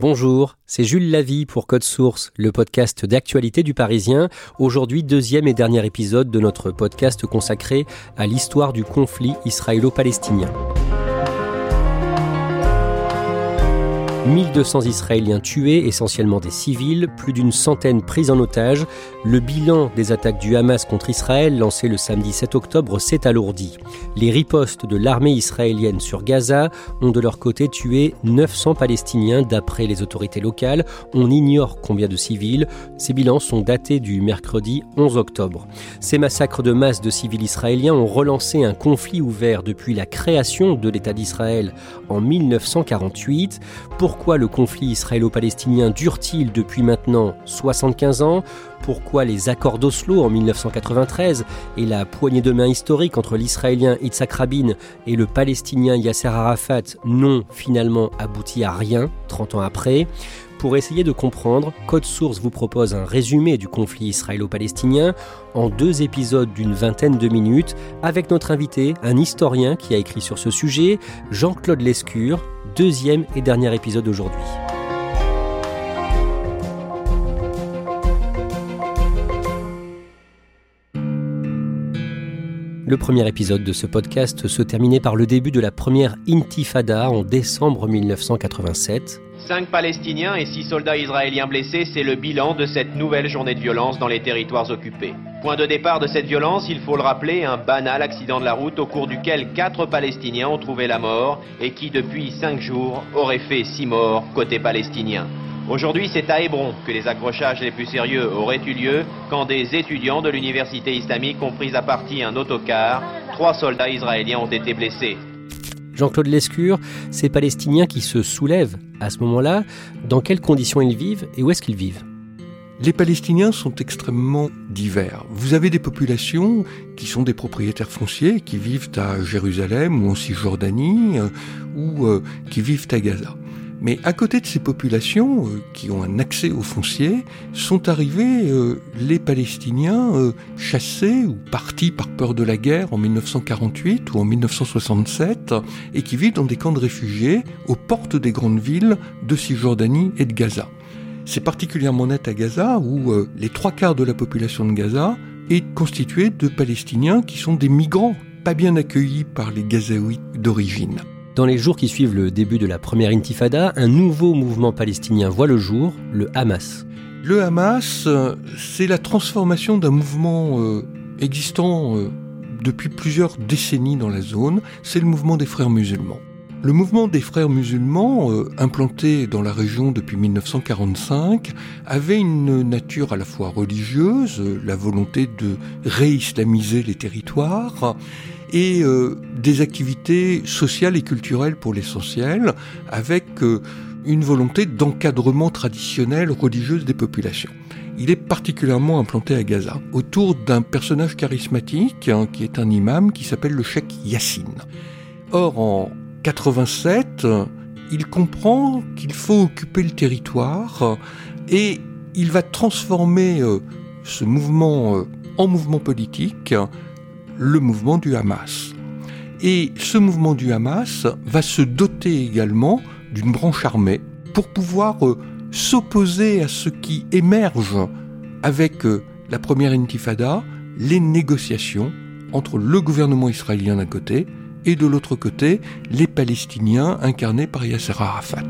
Bonjour, c'est Jules Lavie pour Code Source, le podcast d'actualité du Parisien. Aujourd'hui, deuxième et dernier épisode de notre podcast consacré à l'histoire du conflit israélo-palestinien. 1200 Israéliens tués, essentiellement des civils, plus d'une centaine pris en otage. Le bilan des attaques du Hamas contre Israël, lancé le samedi 7 octobre, s'est alourdi. Les ripostes de l'armée israélienne sur Gaza ont de leur côté tué 900 Palestiniens d'après les autorités locales. On ignore combien de civils. Ces bilans sont datés du mercredi 11 octobre. Ces massacres de masse de civils israéliens ont relancé un conflit ouvert depuis la création de l'État d'Israël en 1948. Pourquoi le conflit israélo-palestinien dure-t-il depuis maintenant 75 ans? Pourquoi les accords d'Oslo en 1993 et la poignée de main historique entre l'Israélien Yitzhak Rabin et le Palestinien Yasser Arafat n'ont finalement abouti à rien 30 ans après? Pour essayer de comprendre, Code Source vous propose un résumé du conflit israélo-palestinien en deux épisodes d'une vingtaine de minutes avec notre invité, un historien qui a écrit sur ce sujet, Jean-Claude Lescure, deuxième et dernier épisode aujourd'hui. Le premier épisode de ce podcast se terminait par le début de la première intifada en décembre 1987. Cinq Palestiniens et six soldats israéliens blessés, c'est le bilan de cette nouvelle journée de violence dans les territoires occupés. Point de départ de cette violence, il faut le rappeler, un banal accident de la route au cours duquel quatre Palestiniens ont trouvé la mort et qui, depuis cinq jours, aurait fait six morts côté palestinien. Aujourd'hui, c'est à Hébron que les accrochages les plus sérieux auraient eu lieu quand des étudiants de l'université islamique ont pris à partie un autocar. Trois soldats israéliens ont été blessés. Jean-Claude Lescure, ces Palestiniens qui se soulèvent à ce moment-là, dans quelles conditions ils vivent et où est-ce qu'ils vivent? Les Palestiniens sont extrêmement divers. Vous avez des populations qui sont des propriétaires fonciers, qui vivent à Jérusalem ou en Cisjordanie, euh, ou euh, qui vivent à Gaza. Mais à côté de ces populations euh, qui ont un accès aux fonciers, sont arrivés les Palestiniens chassés ou partis par peur de la guerre en 1948 ou en 1967 et qui vivent dans des camps de réfugiés aux portes des grandes villes de Cisjordanie et de Gaza. C'est particulièrement net à Gaza où les trois quarts de la population de Gaza est constituée de Palestiniens qui sont des migrants pas bien accueillis par les Gazaouis d'origine. Dans les jours qui suivent le début de la première intifada, un nouveau mouvement palestinien voit le jour, le Hamas. Le Hamas, c'est la transformation d'un mouvement euh, existant euh, depuis plusieurs décennies dans la zone, c'est le mouvement des frères musulmans. Le mouvement des frères musulmans, euh, implanté dans la région depuis 1945, avait une nature à la fois religieuse, la volonté de réislamiser les territoires, et euh, des activités sociales et culturelles pour l'essentiel, avec euh, une volonté d'encadrement traditionnel religieuse des populations. Il est particulièrement implanté à Gaza, autour d'un personnage charismatique hein, qui est un imam qui s'appelle le cheikh Yassine. Or, en 87, il comprend qu'il faut occuper le territoire et il va transformer euh, ce mouvement en mouvement politique le mouvement du Hamas. Et ce mouvement du Hamas va se doter également d'une branche armée pour pouvoir euh, s'opposer à ce qui émerge avec euh, la première intifada, les négociations entre le gouvernement israélien d'un côté et de l'autre côté, les Palestiniens incarnés par Yasser Arafat.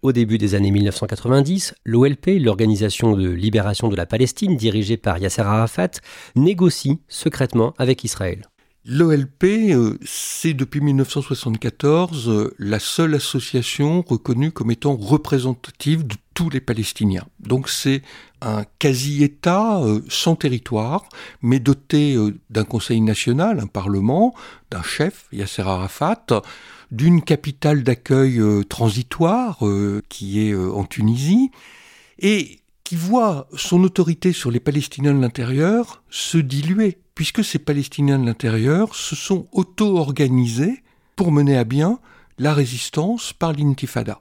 Au début des années 1990, l'OLP, l'Organisation de libération de la Palestine dirigée par Yasser Arafat, négocie secrètement avec Israël. L'OLP, euh, c'est depuis 1974 euh, la seule association reconnue comme étant représentative de tous les Palestiniens. Donc c'est un quasi-État euh, sans territoire, mais doté d'un Conseil national, un Parlement, d'un chef, Yasser Arafat, d'une capitale d'accueil transitoire qui est en Tunisie, et qui voit son autorité sur les Palestiniens de l'intérieur se diluer puisque ces Palestiniens de l'intérieur se sont auto-organisés pour mener à bien la résistance par l'intifada.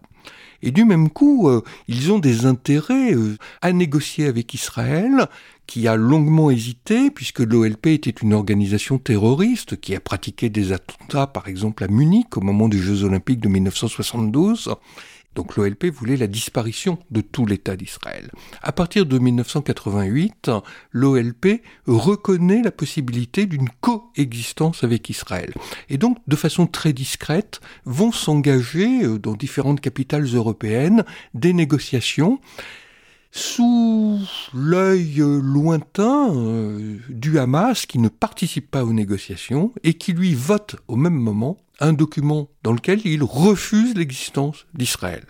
Et du même coup, euh, ils ont des intérêts euh, à négocier avec Israël, qui a longuement hésité, puisque l'OLP était une organisation terroriste qui a pratiqué des attentats, par exemple à Munich, au moment des Jeux olympiques de 1972. Donc l'OLP voulait la disparition de tout l'État d'Israël. À partir de 1988, l'OLP reconnaît la possibilité d'une coexistence avec Israël. Et donc, de façon très discrète, vont s'engager euh, dans différentes capitales européennes des négociations sous l'œil lointain euh, du Hamas qui ne participe pas aux négociations et qui lui vote au même moment un document dans lequel il refuse l'existence d'Israël.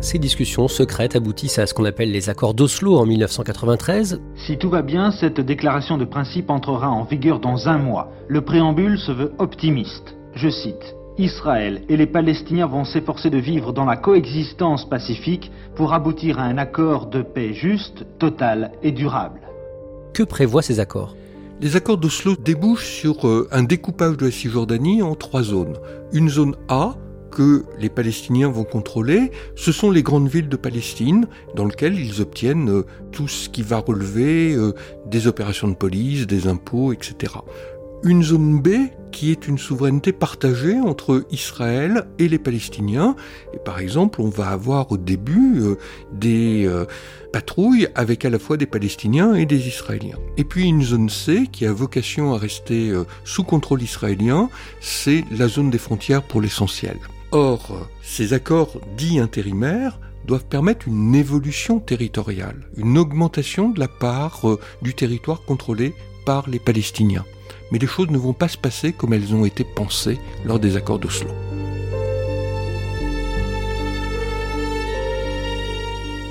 Ces discussions secrètes aboutissent à ce qu'on appelle les accords d'Oslo en 1993. Si tout va bien, cette déclaration de principe entrera en vigueur dans un mois. Le préambule se veut optimiste. Je cite. Israël et les Palestiniens vont s'efforcer de vivre dans la coexistence pacifique pour aboutir à un accord de paix juste, total et durable. Que prévoient ces accords? Les accords d'Oslo débouchent sur euh, un découpage de la Cisjordanie en trois zones. Une zone A, que les Palestiniens vont contrôler, ce sont les grandes villes de Palestine, dans lesquelles ils obtiennent euh, tout ce qui va relever euh, des opérations de police, des impôts, etc une zone B qui est une souveraineté partagée entre Israël et les Palestiniens. Et par exemple, on va avoir au début euh, des euh, patrouilles avec à la fois des Palestiniens et des Israéliens. Et puis une zone C qui a vocation à rester euh, sous contrôle israélien, c'est la zone des frontières pour l'essentiel. Or, ces accords dits intérimaires doivent permettre une évolution territoriale, une augmentation de la part du territoire contrôlé par les Palestiniens mais les choses ne vont pas se passer comme elles ont été pensées lors des accords d'Oslo.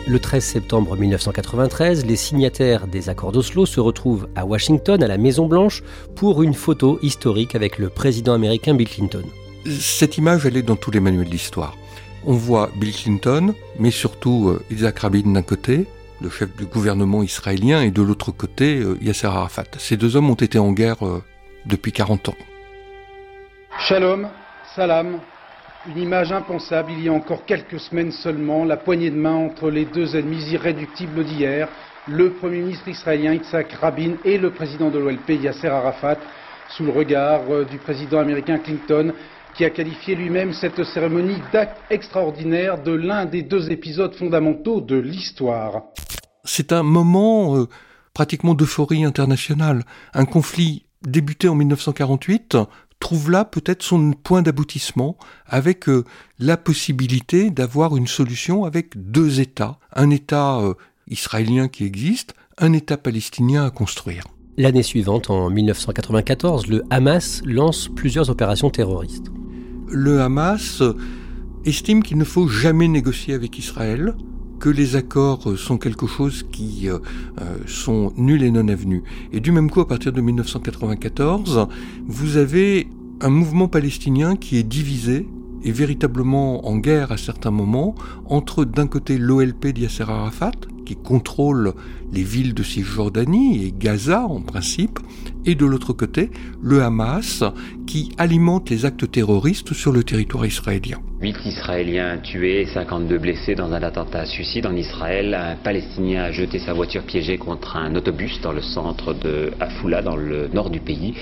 Le 13 septembre 1993, les signataires des accords d'Oslo se retrouvent à Washington, à la Maison-Blanche, pour une photo historique avec le président américain Bill Clinton. Cette image, elle est dans tous les manuels d'histoire. On voit Bill Clinton, mais surtout euh, Isaac Rabin d'un côté, le chef du gouvernement israélien, et de l'autre côté, euh, Yasser Arafat. Ces deux hommes ont été en guerre euh, depuis 40 ans. Shalom, salam, une image impensable il y a encore quelques semaines seulement, la poignée de main entre les deux ennemis irréductibles d'hier, le Premier ministre israélien Yitzhak Rabin et le président de l'OLP Yasser Arafat, sous le regard euh, du président américain Clinton, qui a qualifié lui-même cette cérémonie d'acte extraordinaire de l'un des deux épisodes fondamentaux de l'histoire. C'est un moment euh, pratiquement d'euphorie internationale, un conflit débuté en 1948, trouve là peut-être son point d'aboutissement avec euh, la possibilité d'avoir une solution avec deux États, un État euh, israélien qui existe, un État palestinien à construire. L'année suivante, en 1994, le Hamas lance plusieurs opérations terroristes. Le Hamas estime qu'il ne faut jamais négocier avec Israël, que les accords sont quelque chose qui euh, euh, sont nuls et non avenus. Et du même coup, à partir de 1994, vous avez un mouvement palestinien qui est divisé et véritablement en guerre à certains moments entre d'un côté l'OLP d'Yasser Arafat, qui contrôle les villes de Cisjordanie et Gaza en principe, et de l'autre côté le Hamas, qui alimente les actes terroristes sur le territoire israélien. 8 Israéliens tués, 52 blessés dans un attentat suicide en Israël. Un Palestinien a jeté sa voiture piégée contre un autobus dans le centre de Afula, dans le nord du pays.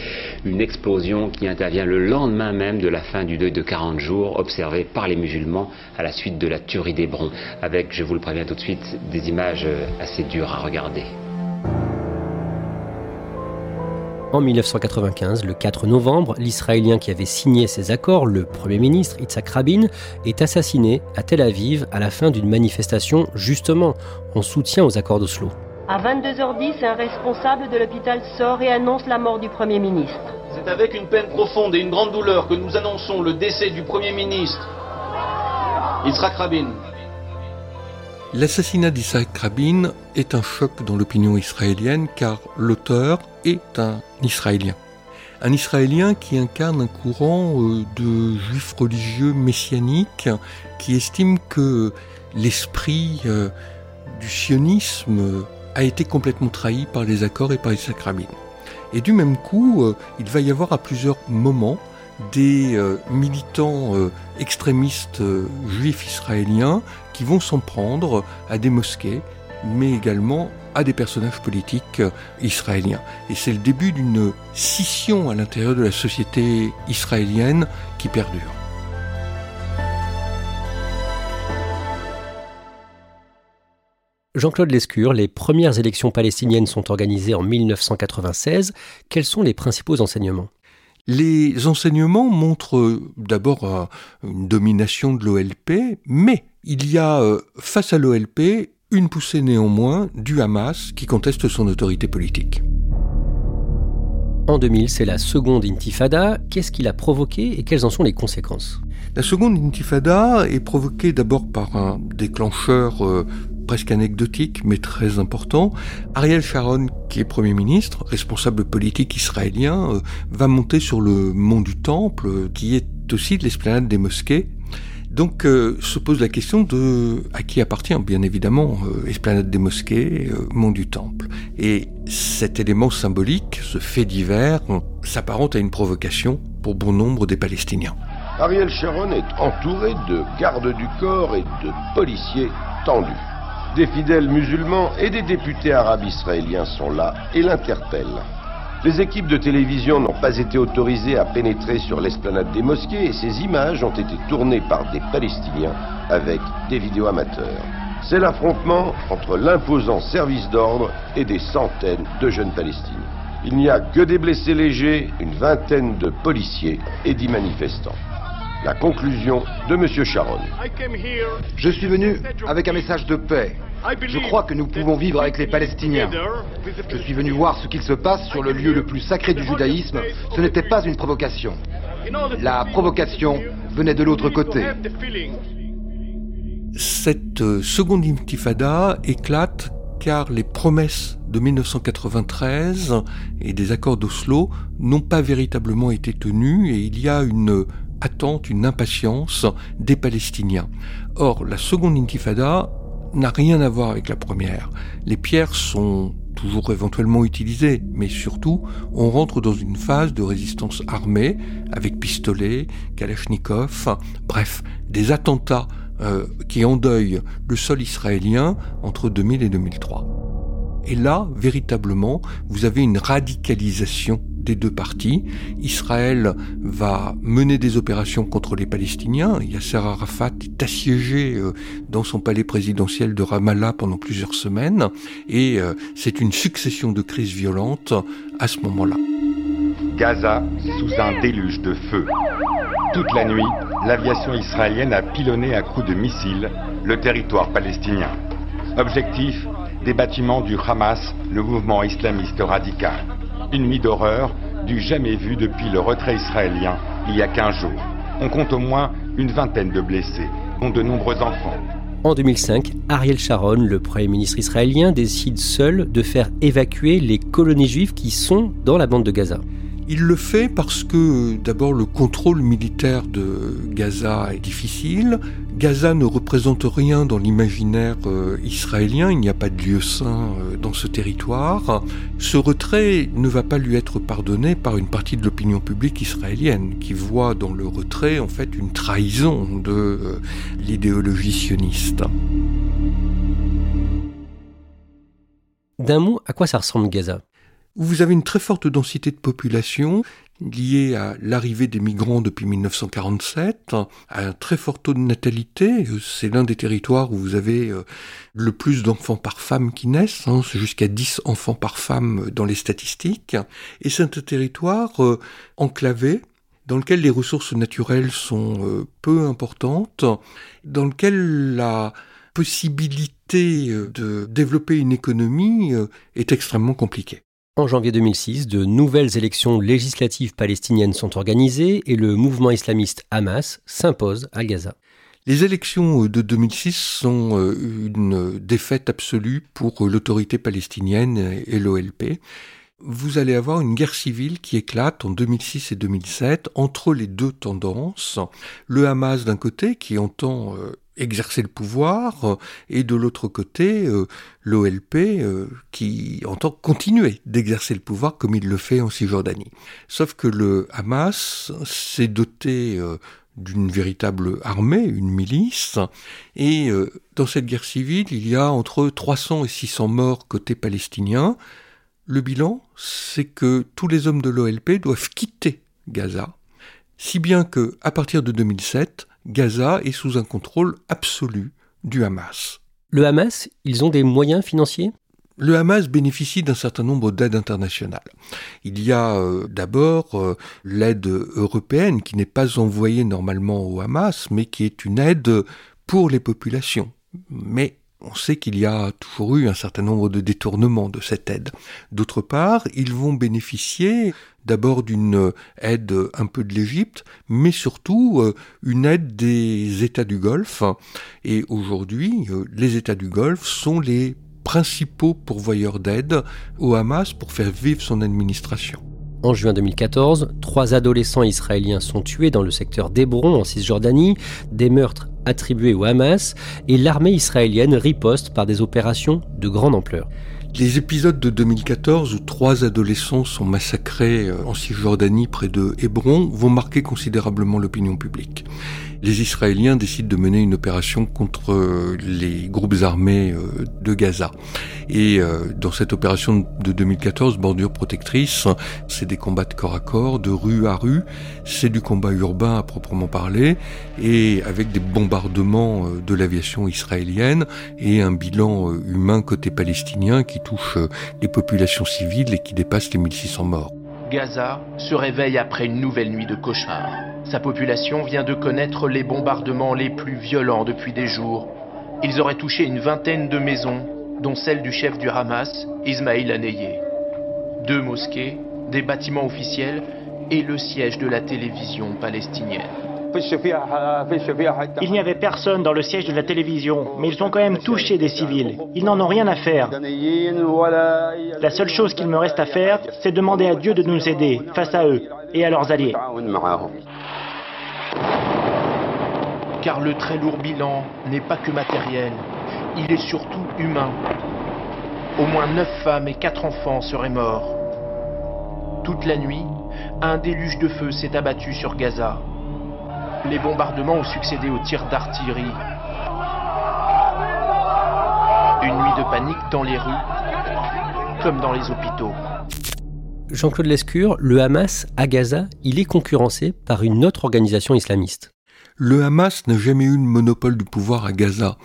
Une explosion qui intervient le lendemain même de la fin du deuil de 40 jours observé par les musulmans à la suite de la tuerie d'Hébron. Avec, je vous le préviens tout de suite, des images image assez dure à regarder. En 1995, le 4 novembre, l'Israélien qui avait signé ces accords, le Premier ministre Yitzhak Rabin, est assassiné à Tel Aviv à la fin d'une manifestation justement en soutien aux accords d'Oslo. À 22h10, un responsable de l'hôpital sort et annonce la mort du Premier ministre. C'est avec une peine profonde et une grande douleur que nous annonçons le décès du Premier ministre, Yitzhak Rabin. L'assassinat d'Isaac Rabin est un choc dans l'opinion israélienne car l'auteur est un Israélien. Un Israélien qui incarne un courant euh, de juifs religieux messianiques qui estime que l'esprit euh, du sionisme a été complètement trahi par les accords et par Isaac Rabin. Et du même coup, euh, il va y avoir à plusieurs moments des euh, militants euh, extrémistes euh, juifs israéliens qui vont s'en prendre à des mosquées, mais également à des personnages politiques israéliens. Et c'est le début d'une scission à l'intérieur de la société israélienne qui perdure. Jean-Claude Lescure, les premières élections palestiniennes sont organisées en 1996. Quels sont les principaux enseignements? Les enseignements montrent euh, d'abord euh, une domination de l'OLP, mais il y a euh, face à l'OLP une poussée néanmoins du Hamas qui conteste son autorité politique. En 2000, c'est la seconde intifada. Qu'est-ce qui l'a provoqué et quelles en sont les conséquences? La seconde intifada est provoquée d'abord par un déclencheur presque anecdotique mais très important. Ariel Sharon, qui est Premier ministre, responsable politique israélien, euh, va monter sur le mont du Temple, euh, qui est aussi de l'esplanade des mosquées. Donc euh, se pose la question de à qui appartient, bien évidemment, esplanade des mosquées, mont du Temple. Et cet élément symbolique, ce fait divers, s'apparente à une provocation pour bon nombre des Palestiniens. Ariel Sharon est entouré de gardes du corps et de policiers tendus. Des fidèles musulmans et des députés arabes israéliens sont là et l'interpellent. Les équipes de télévision n'ont pas été autorisées à pénétrer sur l'esplanade des mosquées et ces images ont été tournées par des Palestiniens avec des vidéos amateurs. C'est l'affrontement entre l'imposant service d'ordre et des centaines de jeunes Palestiniens. Il n'y a que des blessés légers, une vingtaine de policiers et dix manifestants. La conclusion de M. Sharon. Je suis venu avec un message de paix. Je crois que nous pouvons vivre avec les Palestiniens. Je suis venu voir ce qu'il se passe sur le lieu le plus sacré du judaïsme. Ce n'était pas une provocation. La provocation venait de l'autre côté. Cette euh, seconde intifada éclate car les promesses de 1993 et des accords d'Oslo n'ont pas véritablement été tenues et il y a une attente, une impatience des Palestiniens. Or, la seconde intifada n'a rien à voir avec la première. Les pierres sont toujours éventuellement utilisées, mais surtout, on rentre dans une phase de résistance armée avec pistolets, kalachnikov, bref, des attentats euh, qui endeuillent le sol israélien entre 2000 et 2003. Et là, véritablement, vous avez une radicalisation des deux parties. Israël va mener des opérations contre les Palestiniens. Yasser Arafat est assiégé euh, dans son palais présidentiel de Ramallah pendant plusieurs semaines et euh, c'est une succession de crises violentes à ce moment-là. Gaza sous un déluge de feu. Toute la nuit, l'aviation israélienne a pilonné à coups de missiles le territoire palestinien. Objectif des bâtiments du Hamas, le mouvement islamiste radical. Une nuit d'horreur du jamais vu depuis le retrait israélien il y a 15 jours. On compte au moins une vingtaine de blessés, dont de nombreux enfants. En 2005, Ariel Sharon, le Premier ministre israélien, décide seul de faire évacuer les colonies juives qui sont dans la bande de Gaza. Il le fait parce que d'abord le contrôle militaire de Gaza est difficile. Gaza ne représente rien dans l'imaginaire euh, israélien, il n'y a pas de lieu saint euh, dans ce territoire. Ce retrait ne va pas lui être pardonné par une partie de l'opinion publique israélienne qui voit dans le retrait en fait une trahison de euh, l'idéologie sioniste. D'un mot, à quoi ça ressemble Gaza? Où vous avez une très forte densité de population liée à l'arrivée des migrants depuis 1947, à un très fort taux de natalité. C'est l'un des territoires où vous avez euh, le plus d'enfants par femme qui naissent, hein, jusqu'à 10 enfants par femme dans les statistiques. Et c'est un territoire euh, enclavé, dans lequel les ressources naturelles sont euh, peu importantes, dans lequel la possibilité de développer une économie est extrêmement compliquée. En janvier 2006, de nouvelles élections législatives palestiniennes sont organisées et le mouvement islamiste Hamas s'impose à Gaza. Les élections de 2006 sont euh, une défaite absolue pour l'autorité palestinienne et l'OLP. Vous allez avoir une guerre civile qui éclate en 2006 et 2007 entre les deux tendances. Le Hamas d'un côté qui entend euh, exercer le pouvoir, euh, et de l'autre côté, euh, l'OLP euh, qui entend continuer d'exercer le pouvoir comme il le fait en Cisjordanie. Sauf que le Hamas s'est doté d'une véritable armée, une milice, et dans cette guerre civile, il y a entre 300 et 600 morts côté palestinien. Le bilan, c'est que tous les hommes de l'OLP doivent quitter Gaza, si bien que, à partir de 2007, Gaza est sous un contrôle absolu du Hamas. Le Hamas, ils ont des moyens financiers? Le Hamas bénéficie d'un certain nombre d'aides internationales. Il y a euh, d'abord euh, l'aide européenne qui n'est pas envoyée normalement au Hamas, mais qui est une aide pour les populations. Mais on sait qu'il y a toujours eu un certain nombre de détournements de cette aide. D'autre part, ils vont bénéficier d'abord d'une aide un peu de l'Égypte, mais surtout euh, une aide des États du Golfe. Et aujourd'hui, euh, les États du Golfe sont les principaux pourvoyeurs d'aide au Hamas pour faire vivre son administration. En juin 2014, trois adolescents israéliens sont tués dans le secteur d'Hébron en Cisjordanie, des meurtres attribués au Hamas, et l'armée israélienne riposte par des opérations de grande ampleur. Les épisodes de 2014 où trois adolescents sont massacrés euh, en Cisjordanie près de Hébron vont marquer considérablement l'opinion publique les Israéliens décident de mener une opération contre euh, les groupes armés euh, de Gaza. Et euh, dans cette opération de 2014, Bordure Protectrice, c'est des combats de corps à corps, de rue à rue, c'est du combat urbain à proprement parler, et avec des bombardements de l'aviation israélienne et un bilan humain côté palestinien qui touche les populations civiles et qui dépasse les 1600 morts. Gaza se réveille après une nouvelle nuit de cauchemar. Sa population vient de connaître les bombardements les plus violents depuis des jours. Ils auraient touché une vingtaine de maisons, dont celle du chef du Hamas, Ismail Haniyeh. Deux mosquées, des bâtiments officiels et le siège de la télévision palestinienne. Il n'y avait personne dans le siège de la télévision, mais ils ont quand même touché des civils. Ils n'en ont rien à faire. La seule chose qu'il me reste à faire, c'est demander à Dieu de nous aider face à eux et à leurs alliés. Car le très lourd bilan n'est pas que matériel, il est surtout humain. Au moins neuf femmes et quatre enfants seraient morts. Toute la nuit, un déluge de feu s'est abattu sur Gaza. Les bombardements ont succédé aux tirs d'artillerie. Une nuit de panique dans les rues, comme dans les hôpitaux. Jean-Claude Lescure, le Hamas à Gaza, il est concurrencé par une autre organisation islamiste. Le Hamas n'a jamais eu le monopole du pouvoir à Gaza.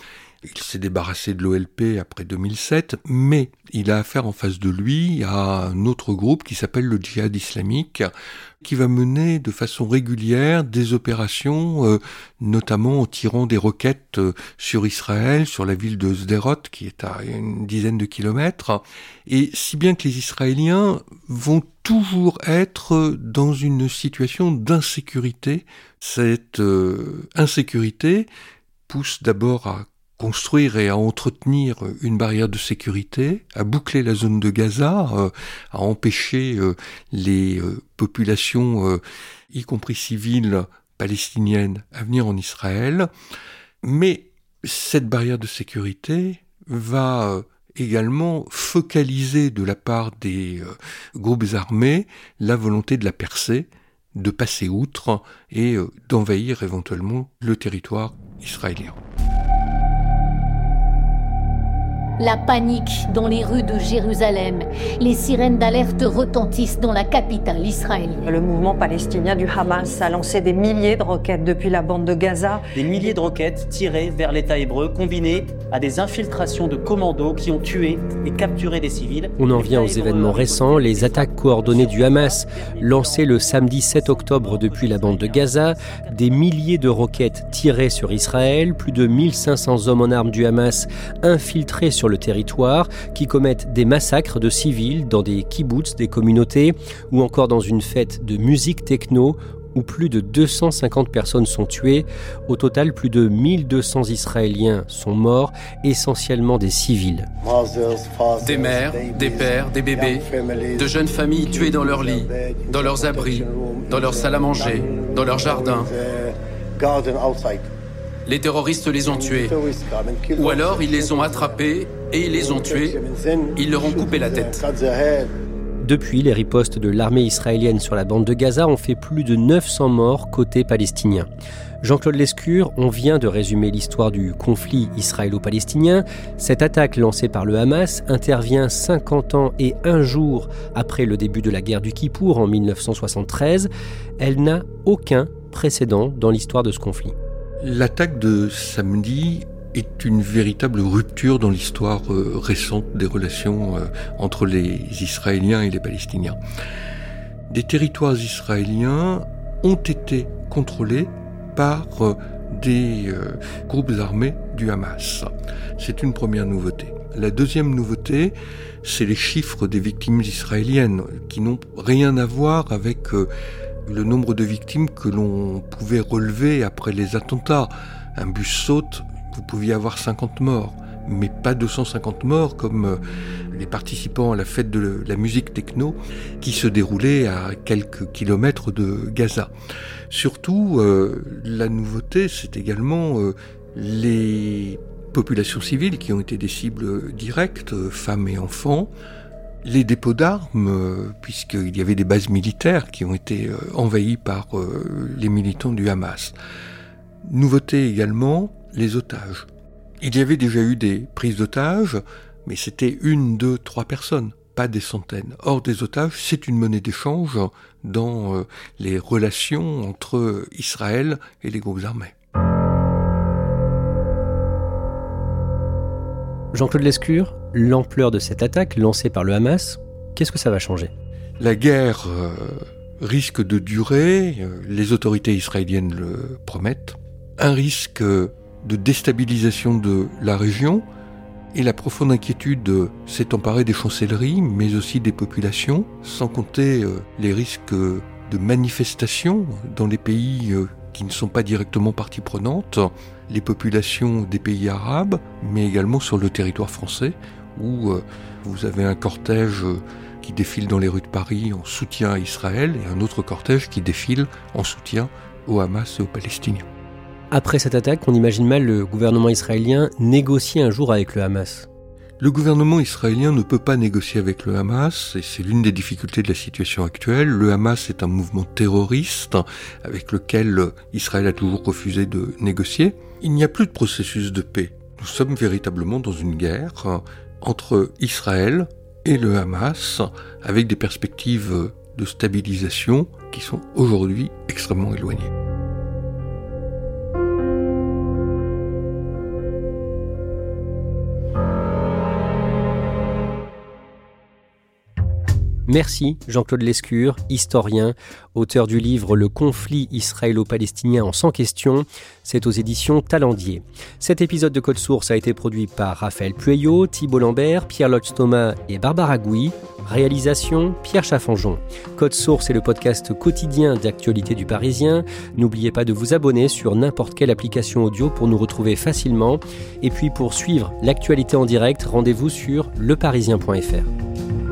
Il s'est débarrassé de l'OLP après 2007, mais il a affaire en face de lui à un autre groupe qui s'appelle le djihad islamique, qui va mener de façon régulière des opérations, euh, notamment en tirant des roquettes euh, sur Israël, sur la ville de Sderot, qui est à une dizaine de kilomètres, et si bien que les Israéliens vont toujours être dans une situation d'insécurité. Cette euh, insécurité pousse d'abord à construire et à entretenir une barrière de sécurité, à boucler la zone de Gaza, euh, à empêcher euh, les euh, populations, y compris civiles palestiniennes, à venir en Israël. Mais cette barrière de sécurité va également focaliser de la part des groupes armés la volonté de la percer, de passer outre et d'envahir éventuellement le territoire israélien. La panique dans les rues de Jérusalem. Les sirènes d'alerte retentissent dans la capitale israélienne. Le mouvement palestinien du Hamas a lancé des milliers de roquettes depuis la bande de Gaza. Des milliers de roquettes tirées vers l'État hébreu, combinées à des infiltrations de commandos qui ont tué et capturé des civils. On en vient aux événements récents, les attaques coordonnées du Hamas, lancées le samedi 7 octobre depuis la bande de Gaza, des milliers de roquettes tirées sur Israël, plus de 1500 hommes en armes du Hamas infiltrés sur le territoire qui commettent des massacres de civils dans des kibbutz, des communautés, ou encore dans une fête de musique techno où plus de 250 personnes sont tuées. Au total, plus de 1200 Israéliens sont morts, essentiellement des civils. Des mères, des pères, des bébés, de jeunes familles tuées dans leurs lits, dans leurs abris, dans leurs salles à manger, dans leurs jardins. Les terroristes les ont tués. Ou alors ils les ont attrapés et ils les ont tués. Ils leur ont coupé la tête. Depuis, les ripostes de l'armée israélienne sur la bande de Gaza ont fait plus de 900 morts côté palestinien. Jean-Claude Lescure, on vient de résumer l'histoire du conflit israélo-palestinien. Cette attaque lancée par le Hamas intervient 50 ans et un jour après le début de la guerre du Kippour en 1973. Elle n'a aucun précédent dans l'histoire de ce conflit. L'attaque de samedi est une véritable rupture dans l'histoire euh, récente des relations euh, entre les Israéliens et les Palestiniens. Des territoires israéliens ont été contrôlés par euh, des groupes armés du Hamas. C'est une première nouveauté. La deuxième nouveauté, c'est les chiffres des victimes israéliennes, qui n'ont rien à voir avec le nombre de victimes que l'on pouvait relever après les attentats. Un bus saute, vous pouviez avoir 50 morts, mais pas 250 morts comme euh, les participants à la fête de la musique techno qui se déroulait à quelques kilomètres de Gaza. Surtout, euh, la nouveauté, c'est également euh, les populations civiles qui ont été des cibles directes, femmes et enfants, les dépôts d'armes, puisqu'il y avait des bases militaires qui ont été envahies par les militants du Hamas. Nouveauté également, les otages. Il y avait déjà eu des prises d'otages, mais c'était une, deux, trois personnes, pas des centaines. Or, des otages, c'est une monnaie d'échange dans euh, les relations entre Israël et les groupes armés. Jean-Claude Lescure, l'ampleur de cette attaque lancée par le Hamas, qu'est-ce que ça va changer? La guerre euh, risque de durer, euh, les autorités israéliennes le promettent. Un risque de déstabilisation de la région et la profonde inquiétude s'est emparée des chancelleries, mais aussi des populations, sans compter euh, les risques de manifestations dans les pays qui ne sont pas directement partie prenante, les populations des pays arabes, mais également sur le territoire français, où euh, vous avez un cortège qui défile dans les rues de Paris en soutien à Israël et un autre cortège qui défile en soutien au Hamas et aux Palestiniens. Après cette attaque, on imagine mal le gouvernement israélien négocier un jour avec le Hamas. Le gouvernement israélien ne peut pas négocier avec le Hamas, et c'est l'une des difficultés de la situation actuelle. Le Hamas est un mouvement terroriste avec lequel Israël a toujours refusé de négocier. Il n'y a plus de processus de paix. Nous sommes véritablement dans une guerre entre Israël et le Hamas, avec des perspectives de stabilisation qui sont aujourd'hui extrêmement éloignées. Merci Jean-Claude Lescure, historien, auteur du livre Le conflit israélo-palestinien en 100 questions. C'est aux éditions Talendier. Cet épisode de Code Source a été produit par Raphaël Pueyo, Thibault Lambert, Pierre Lotz Thomas et Barbara Gouy. Réalisation Pierre Chaffanjon. Code Source est le podcast quotidien d'actualité du Parisien. N'oubliez pas de vous abonner sur n'importe quelle application audio pour nous retrouver facilement. Et puis pour suivre l'actualité en direct, rendez-vous sur leparisien.fr.